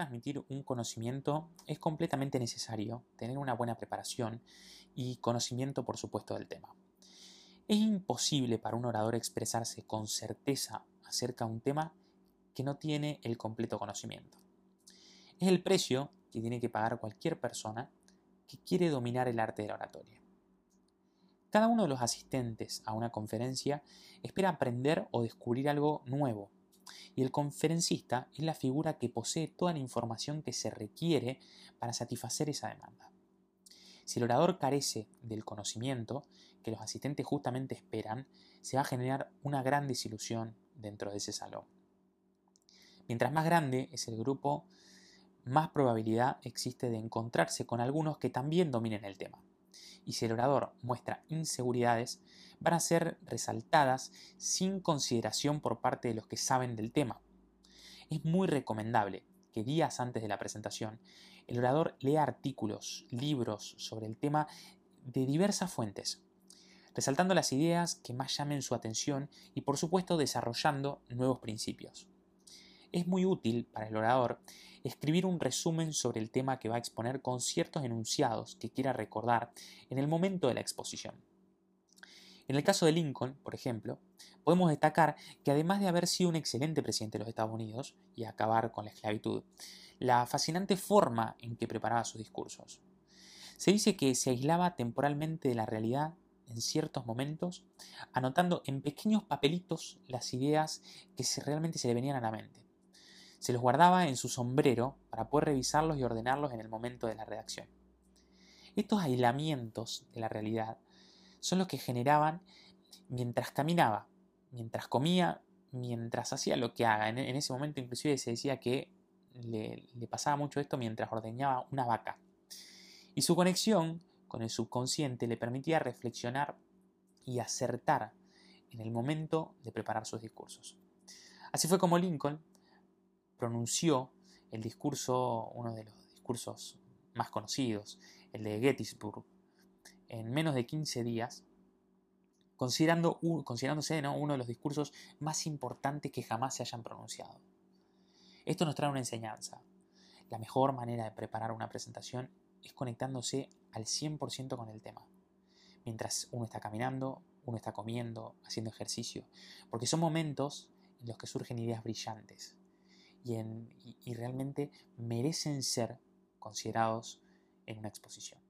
adquirir un conocimiento es completamente necesario tener una buena preparación y conocimiento, por supuesto, del tema. Es imposible para un orador expresarse con certeza acerca de un tema que no tiene el completo conocimiento. Es el precio que tiene que pagar cualquier persona que quiere dominar el arte de la oratoria. Cada uno de los asistentes a una conferencia espera aprender o descubrir algo nuevo, y el conferencista es la figura que posee toda la información que se requiere para satisfacer esa demanda. Si el orador carece del conocimiento que los asistentes justamente esperan, se va a generar una gran desilusión dentro de ese salón. Mientras más grande es el grupo, más probabilidad existe de encontrarse con algunos que también dominen el tema. Y si el orador muestra inseguridades, van a ser resaltadas sin consideración por parte de los que saben del tema. Es muy recomendable que días antes de la presentación el orador lea artículos, libros sobre el tema de diversas fuentes, resaltando las ideas que más llamen su atención y por supuesto desarrollando nuevos principios. Es muy útil para el orador escribir un resumen sobre el tema que va a exponer con ciertos enunciados que quiera recordar en el momento de la exposición. En el caso de Lincoln, por ejemplo, podemos destacar que además de haber sido un excelente presidente de los Estados Unidos y acabar con la esclavitud, la fascinante forma en que preparaba sus discursos. Se dice que se aislaba temporalmente de la realidad en ciertos momentos, anotando en pequeños papelitos las ideas que realmente se le venían a la mente. Se los guardaba en su sombrero para poder revisarlos y ordenarlos en el momento de la redacción. Estos aislamientos de la realidad son los que generaban mientras caminaba, mientras comía, mientras hacía lo que haga. En, ese momento inclusive se decía que le, le pasaba mucho esto mientras ordeñaba una vaca. Y su conexión con el subconsciente le permitía reflexionar y acertar en el momento de preparar sus discursos. Así fue como Lincoln pronunció el discurso, uno de los discursos más conocidos, el de Gettysburg, en menos de 15 días, considerando, considerándose uno de los discursos más importantes que jamás se hayan pronunciado. Esto nos trae una enseñanza. La mejor manera de preparar una presentación es conectándose al 100% con el tema. Mientras uno está caminando, uno está comiendo, haciendo ejercicio, porque son momentos en los que surgen ideas brillantes y, en, y, realmente merecen ser considerados en una exposición.